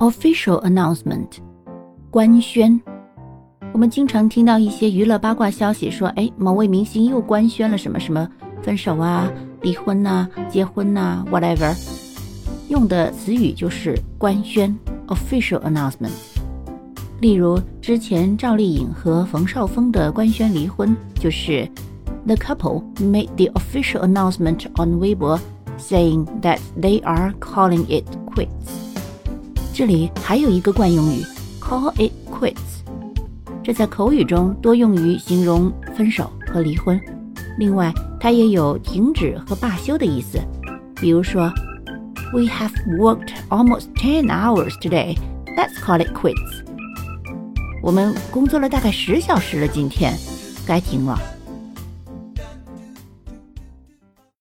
official announcement，官宣。我们经常听到一些娱乐八卦消息，说，哎，某位明星又官宣了什么什么分手啊、离婚呐、结婚呐，whatever，用的词语就是官宣 official announcement。例如，之前赵丽颖和冯绍峰的官宣离婚，就是 the couple made the official announcement on Weibo saying that they are calling it quits。这里还有一个惯用语，call it quits，这在口语中多用于形容分手和离婚。另外，它也有停止和罢休的意思。比如说，We have worked almost ten hours today. Let's call it quits. 我们工作了大概十小时了，今天该停了。